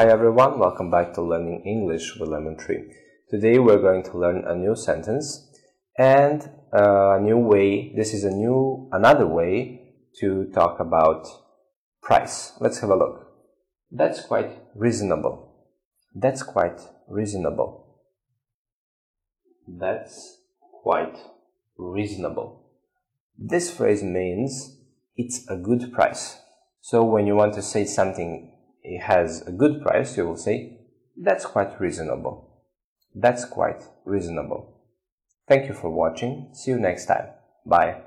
hi everyone, welcome back to Learning English with Lemon Tree. Today we're going to learn a new sentence and uh, a new way, this is a new, another way to talk about price. Let's have a look. That's quite reasonable. That's quite reasonable. That's quite reasonable. This phrase means it's a good price. So when you want to say something has a good price, you will say, that's quite reasonable. That's quite reasonable. Thank you for watching. See you next time. Bye.